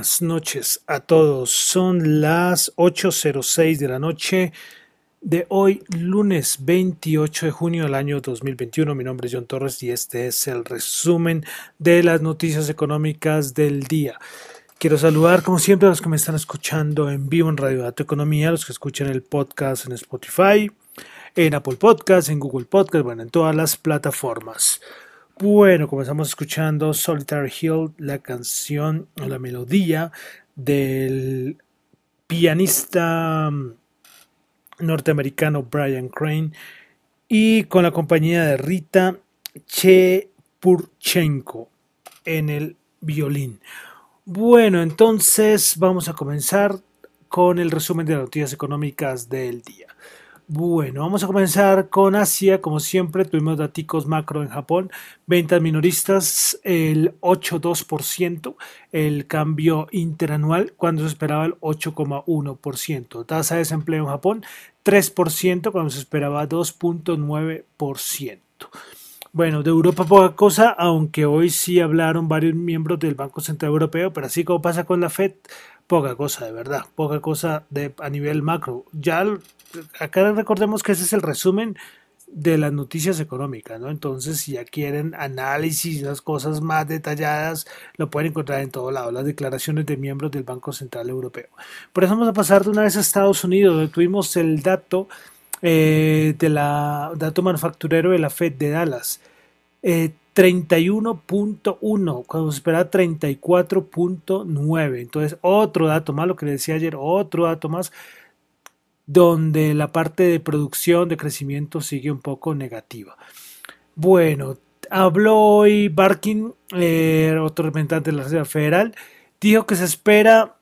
Buenas noches a todos. Son las 8.06 de la noche de hoy, lunes 28 de junio del año 2021. Mi nombre es John Torres y este es el resumen de las noticias económicas del día. Quiero saludar, como siempre, a los que me están escuchando en vivo en Radio Dato Economía, los que escuchan el podcast en Spotify, en Apple Podcast, en Google Podcast, bueno, en todas las plataformas. Bueno, comenzamos escuchando Solitary Hill, la canción o la melodía del pianista mm, norteamericano Brian Crane y con la compañía de Rita Chepurchenko en el violín. Bueno, entonces vamos a comenzar con el resumen de las noticias económicas del día. Bueno, vamos a comenzar con Asia. Como siempre, tuvimos datos macro en Japón. Ventas minoristas el 8,2%. El cambio interanual, cuando se esperaba el 8,1%. Tasa de desempleo en Japón 3%, cuando se esperaba 2,9%. Bueno, de Europa poca cosa, aunque hoy sí hablaron varios miembros del Banco Central Europeo, pero así como pasa con la Fed, poca cosa, de verdad, poca cosa de, a nivel macro. Ya acá recordemos que ese es el resumen de las noticias económicas, ¿no? Entonces, si ya quieren análisis, las cosas más detalladas, lo pueden encontrar en todo lado, las declaraciones de miembros del Banco Central Europeo. Por eso vamos a pasar de una vez a Estados Unidos, donde tuvimos el dato eh, de la dato manufacturero de la Fed de Dallas. Eh, 31.1, cuando se esperaba 34.9. Entonces, otro dato más, lo que le decía ayer, otro dato más, donde la parte de producción, de crecimiento sigue un poco negativa. Bueno, habló hoy Barkin, eh, otro representante de la Reserva Federal, dijo que se espera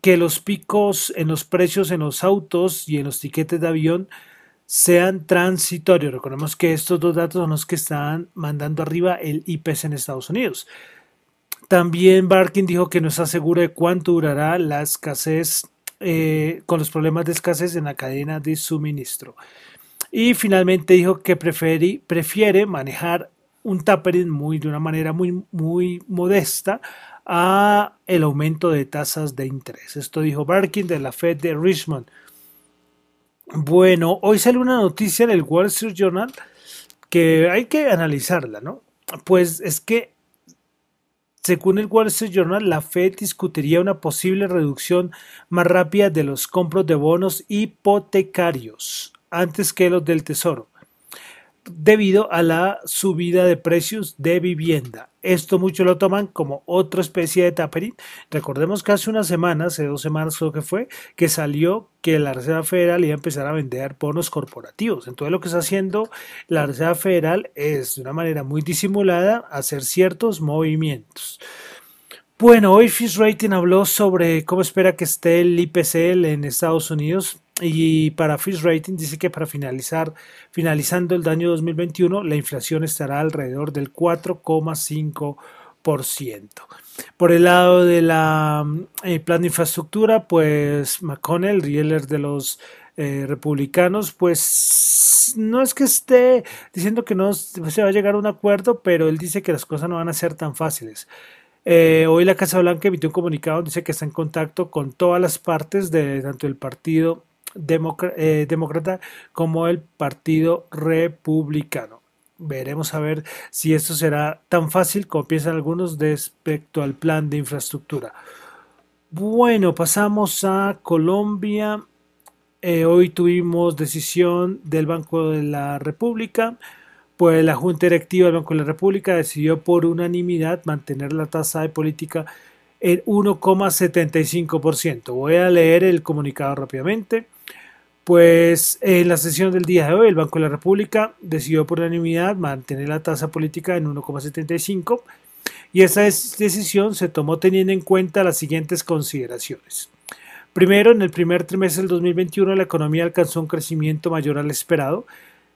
que los picos en los precios en los autos y en los tiquetes de avión sean transitorios. Recordemos que estos dos datos son los que están mandando arriba el IPC en Estados Unidos. También Barkin dijo que no está seguro de cuánto durará la escasez, eh, con los problemas de escasez en la cadena de suministro. Y finalmente dijo que prefiere manejar un tapering muy, de una manera muy, muy modesta a el aumento de tasas de interés. Esto dijo Barkin de la Fed de Richmond. Bueno, hoy sale una noticia en el Wall Street Journal que hay que analizarla, ¿no? Pues es que, según el Wall Street Journal, la Fed discutiría una posible reducción más rápida de los compros de bonos hipotecarios antes que los del Tesoro debido a la subida de precios de vivienda. Esto muchos lo toman como otra especie de tapering. Recordemos que hace unas semanas, hace dos semanas creo que fue, que salió que la Reserva Federal iba a empezar a vender bonos corporativos. Entonces lo que está haciendo la Reserva Federal es de una manera muy disimulada hacer ciertos movimientos. Bueno, hoy Fish Rating habló sobre cómo espera que esté el IPC en Estados Unidos y para Fish Rating dice que para finalizar, finalizando el año 2021, la inflación estará alrededor del 4,5%. Por el lado de la eh, plan de infraestructura, pues McConnell, el líder de los eh, republicanos, pues no es que esté diciendo que no se va a llegar a un acuerdo, pero él dice que las cosas no van a ser tan fáciles. Eh, hoy la Casa Blanca emitió un comunicado, dice que está en contacto con todas las partes de tanto el Partido eh, Demócrata como el Partido Republicano. Veremos a ver si esto será tan fácil como piensan algunos respecto al plan de infraestructura. Bueno, pasamos a Colombia. Eh, hoy tuvimos decisión del Banco de la República pues la Junta Directiva del Banco de la República decidió por unanimidad mantener la tasa de política en 1,75%. Voy a leer el comunicado rápidamente. Pues en la sesión del día de hoy el Banco de la República decidió por unanimidad mantener la tasa política en 1,75 y esa decisión se tomó teniendo en cuenta las siguientes consideraciones. Primero, en el primer trimestre del 2021 la economía alcanzó un crecimiento mayor al esperado,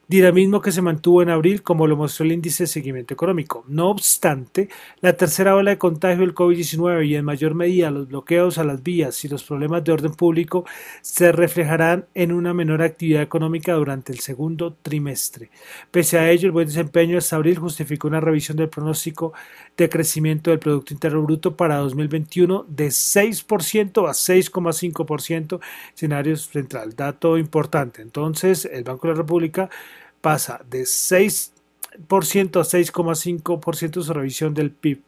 dinamismo que se mantuvo en abril como lo mostró el índice de seguimiento económico. No obstante, la tercera ola de contagio del COVID-19 y en mayor medida los bloqueos a las vías y los problemas de orden público se reflejarán en una menor actividad económica durante el segundo trimestre. Pese a ello, el buen desempeño hasta abril justificó una revisión del pronóstico de crecimiento del Producto Interno Bruto para 2021 de 6% a 6,5% escenario central. Dato importante. Entonces, el Banco de la República pasa de 6% a 6,5% su revisión del PIB.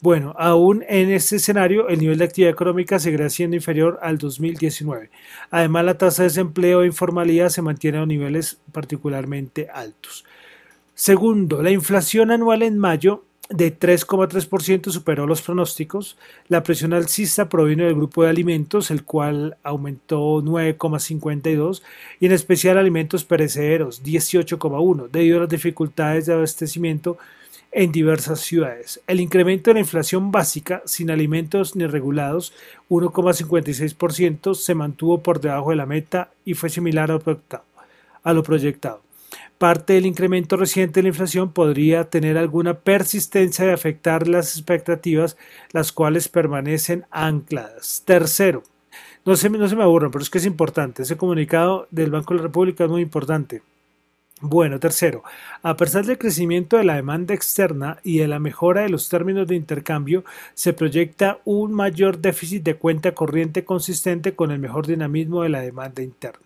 Bueno, aún en este escenario, el nivel de actividad económica seguirá siendo inferior al 2019. Además, la tasa de desempleo e informalidad se mantiene a niveles particularmente altos. Segundo, la inflación anual en mayo de 3,3% superó los pronósticos. La presión alcista provino del grupo de alimentos, el cual aumentó 9,52 y en especial alimentos perecederos 18,1 debido a las dificultades de abastecimiento en diversas ciudades. El incremento de la inflación básica sin alimentos ni regulados 1,56% se mantuvo por debajo de la meta y fue similar a lo proyectado. Parte del incremento reciente de la inflación podría tener alguna persistencia de afectar las expectativas, las cuales permanecen ancladas. Tercero, no se, no se me aburran, pero es que es importante. Ese comunicado del Banco de la República es muy importante. Bueno, tercero, a pesar del crecimiento de la demanda externa y de la mejora de los términos de intercambio, se proyecta un mayor déficit de cuenta corriente consistente con el mejor dinamismo de la demanda interna.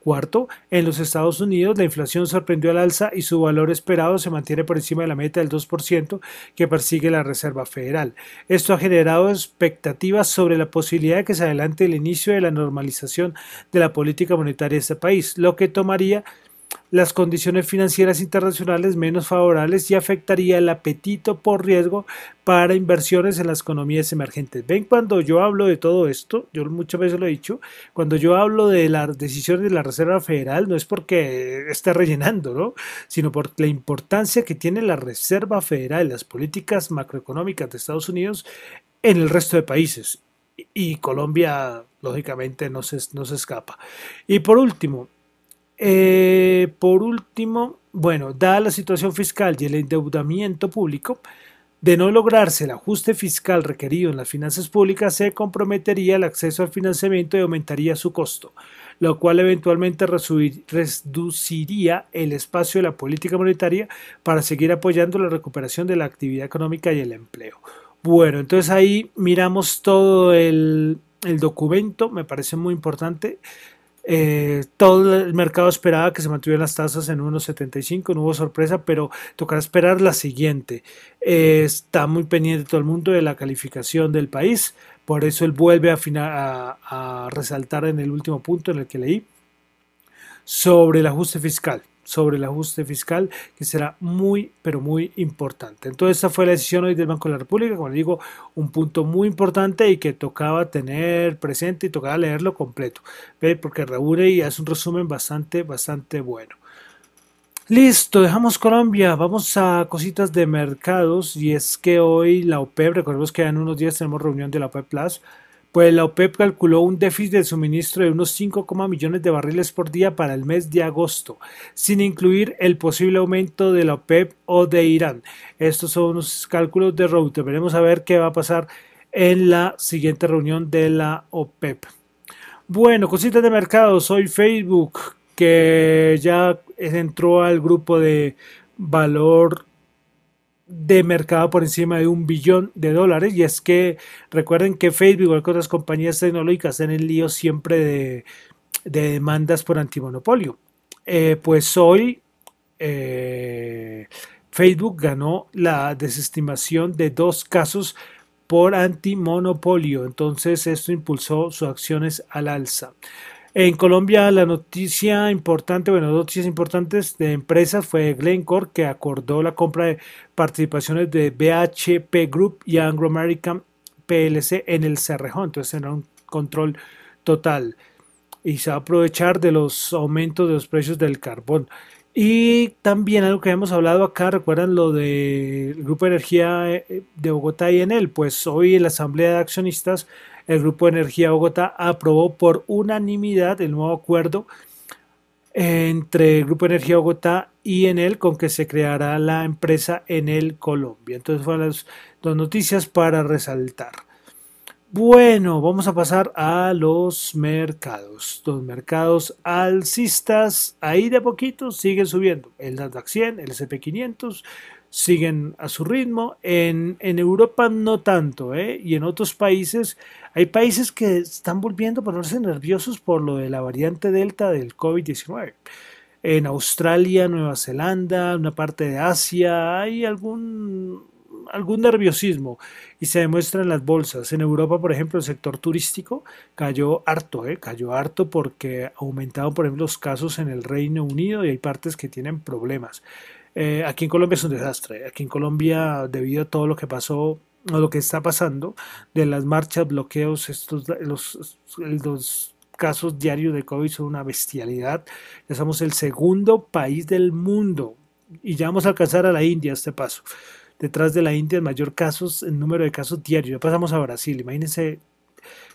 Cuarto, en los Estados Unidos la inflación sorprendió al alza y su valor esperado se mantiene por encima de la meta del 2% que persigue la Reserva Federal. Esto ha generado expectativas sobre la posibilidad de que se adelante el inicio de la normalización de la política monetaria de este país, lo que tomaría las condiciones financieras internacionales menos favorables y afectaría el apetito por riesgo para inversiones en las economías emergentes. Ven, cuando yo hablo de todo esto, yo muchas veces lo he dicho, cuando yo hablo de las decisiones de la Reserva Federal, no es porque esté rellenando, ¿no? sino por la importancia que tiene la Reserva Federal, las políticas macroeconómicas de Estados Unidos en el resto de países. Y Colombia, lógicamente, no se, no se escapa. Y por último, eh, por último, bueno, dada la situación fiscal y el endeudamiento público, de no lograrse el ajuste fiscal requerido en las finanzas públicas, se comprometería el acceso al financiamiento y aumentaría su costo, lo cual eventualmente reduciría el espacio de la política monetaria para seguir apoyando la recuperación de la actividad económica y el empleo. Bueno, entonces ahí miramos todo el, el documento, me parece muy importante. Eh, todo el mercado esperaba que se mantuvieran las tasas en 1.75, no hubo sorpresa, pero tocará esperar la siguiente. Eh, está muy pendiente todo el mundo de la calificación del país, por eso él vuelve a, a resaltar en el último punto en el que leí sobre el ajuste fiscal sobre el ajuste fiscal que será muy pero muy importante. Entonces esta fue la decisión hoy del Banco de la República, como digo, un punto muy importante y que tocaba tener presente y tocaba leerlo completo, porque reúne y hace un resumen bastante bastante bueno. Listo, dejamos Colombia, vamos a cositas de mercados y es que hoy la OPEP, recordemos que en unos días tenemos reunión de la OPEP Plus, pues la OPEP calculó un déficit de suministro de unos 5, millones de barriles por día para el mes de agosto, sin incluir el posible aumento de la OPEP o de Irán. Estos son los cálculos de Reuters. Veremos a ver qué va a pasar en la siguiente reunión de la OPEP. Bueno, cositas de mercado. Soy Facebook, que ya entró al grupo de valor de mercado por encima de un billón de dólares. Y es que recuerden que Facebook, igual que otras compañías tecnológicas, en lío siempre de, demandas por antimonopolio. Eh, pues hoy eh, Facebook ganó la desestimación de dos casos por antimonopolio. Entonces esto impulsó sus acciones al alza. En Colombia la noticia importante, bueno, noticias importantes de empresas fue Glencore que acordó la compra de participaciones de BHP Group y Anglo American PLC en el Cerrejón, entonces era un control total y se va a aprovechar de los aumentos de los precios del carbón. Y también algo que hemos hablado acá, recuerdan lo del Grupo de Energía eh, de Bogotá y en él, pues hoy en la Asamblea de Accionistas el Grupo Energía Bogotá aprobó por unanimidad el nuevo acuerdo entre Grupo Energía Bogotá y Enel con que se creará la empresa Enel Colombia. Entonces fueron las dos noticias para resaltar. Bueno, vamos a pasar a los mercados. Los mercados alcistas, ahí de a poquito siguen subiendo. El Nasdaq 100, el SP500 siguen a su ritmo. En, en Europa no tanto, ¿eh? Y en otros países, hay países que están volviendo a ponerse nerviosos por lo de la variante Delta del COVID-19. En Australia, Nueva Zelanda, una parte de Asia, hay algún algún nerviosismo y se demuestra en las bolsas. En Europa, por ejemplo, el sector turístico cayó harto, ¿eh? cayó harto porque aumentaron, por ejemplo, los casos en el Reino Unido y hay partes que tienen problemas. Eh, aquí en Colombia es un desastre. Aquí en Colombia, debido a todo lo que pasó o lo que está pasando, de las marchas, bloqueos, estos, los, casos diarios de COVID son una bestialidad. Ya somos el segundo país del mundo y ya vamos a alcanzar a la India este paso. Detrás de la India el mayor casos, el número de casos diarios. Ya pasamos a Brasil, imagínense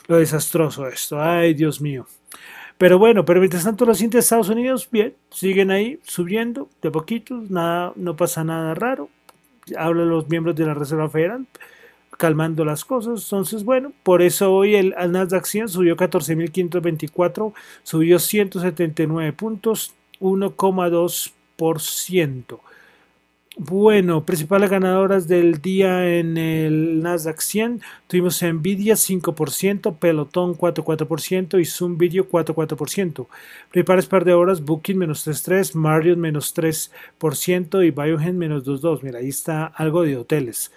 lo desastroso esto. Ay, Dios mío. Pero bueno, pero mientras tanto los índices de Estados Unidos, bien, siguen ahí subiendo de poquitos, nada, no pasa nada raro. Hablan los miembros de la Reserva Federal calmando las cosas. Entonces, bueno, por eso hoy el, Nasdaq 100 subió 14.524, subió 179 puntos, 1,2%. Bueno, principales ganadoras del día en el Nasdaq 100 tuvimos Nvidia 5%, Pelotón 4,4% y Zoom Video 4,4%. Principales par de horas, Booking menos 3,3%, Marriott menos 3% y Biogen menos 2,2%. Mira, ahí está algo de hoteles.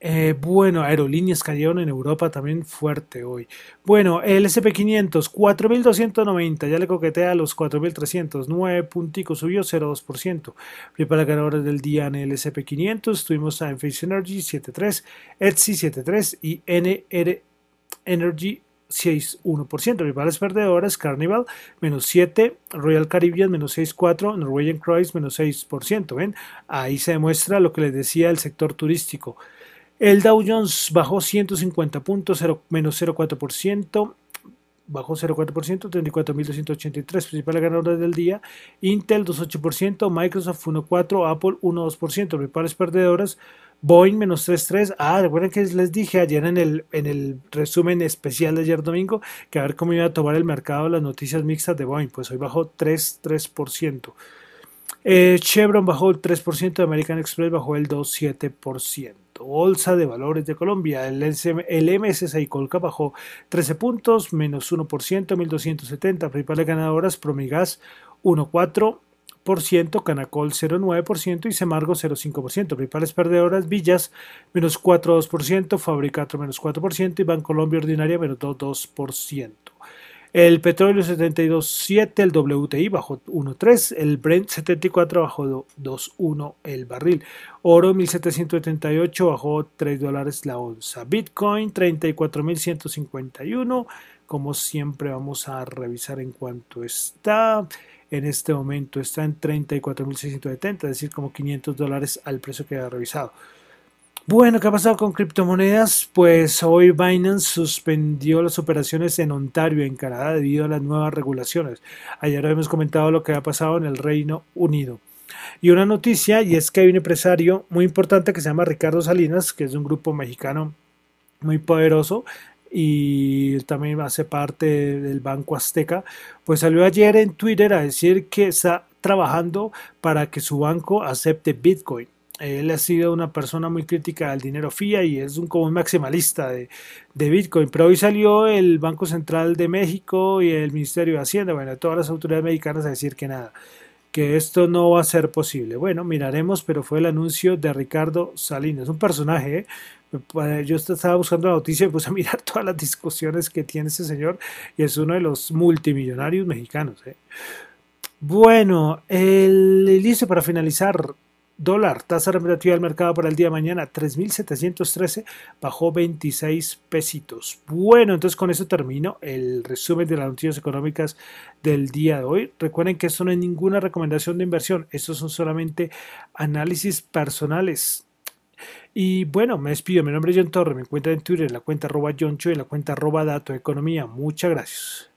Eh, bueno, aerolíneas cayeron en Europa también fuerte hoy. Bueno, el SP500, 4.290, ya le coquetea a los 4.300, 9 punticos, subió 0,2%. Para ganadores del día en el SP500, tuvimos a Enphase Energy 7.3, Etsy 7.3 y NR Energy 6,1%. Principales perdedores, Carnival, menos 7, Royal Caribbean, menos 6,4, Norwegian Cruise, menos 6%. ¿Ven? Ahí se demuestra lo que les decía el sector turístico. El Dow Jones bajó 150 puntos, menos 0,4%, bajó 0,4%, 34.283 principales ganadores del día. Intel 2,8%, Microsoft 1,4%, Apple 1,2%. Principales perdedoras, Boeing menos 3,3%. Ah, recuerden que les dije ayer en el, en el resumen especial de ayer domingo que a ver cómo iba a tomar el mercado las noticias mixtas de Boeing. Pues hoy bajó 3,3%. Eh, Chevron bajó el 3%, American Express bajó el 2,7%. Bolsa de Valores de Colombia. El, el MS6 Colca bajó 13 puntos, menos 1%, 1270. Principales ganadoras, Promigas 1,4%, Canacol 0,9% y Semargo 0,5%. Principales perdedoras, Villas menos 4,2%, Fabricato menos 4% y Bancolombia Ordinaria menos 2,2%. El petróleo 72.7, el WTI bajó 1.3, el Brent 74 bajó 2.1 el barril. Oro 1778 bajó 3 dólares la onza. Bitcoin 34.151. Como siempre vamos a revisar en cuánto está. En este momento está en 34.670, es decir, como 500 dólares al precio que ha revisado. Bueno, ¿qué ha pasado con criptomonedas? Pues hoy Binance suspendió las operaciones en Ontario, en Canadá, debido a las nuevas regulaciones. Ayer hemos comentado lo que ha pasado en el Reino Unido. Y una noticia, y es que hay un empresario muy importante que se llama Ricardo Salinas, que es un grupo mexicano muy poderoso y también hace parte del Banco Azteca, pues salió ayer en Twitter a decir que está trabajando para que su banco acepte Bitcoin. Él ha sido una persona muy crítica al dinero FIA y es un como un maximalista de, Bitcoin. Pero hoy salió el Banco Central de México y el Ministerio de Hacienda, bueno, todas las autoridades mexicanas a decir que nada, que esto no va a ser posible. Bueno, miraremos, pero fue el anuncio de Ricardo Salinas, un personaje. ¿eh? Yo estaba buscando la noticia y puse a mirar todas las discusiones que tiene ese señor y es uno de los multimillonarios mexicanos. ¿eh? Bueno, el dice para finalizar Dólar, tasa representativa del mercado para el día de mañana, 3.713, bajó 26 pesitos. Bueno, entonces con eso termino el resumen de las noticias económicas del día de hoy. Recuerden que esto no es ninguna recomendación de inversión, estos son solamente análisis personales. Y bueno, me despido. Mi nombre es John Torre. Me encuentran en Twitter en la cuenta arroba y en la cuenta Dato Economía. Muchas gracias.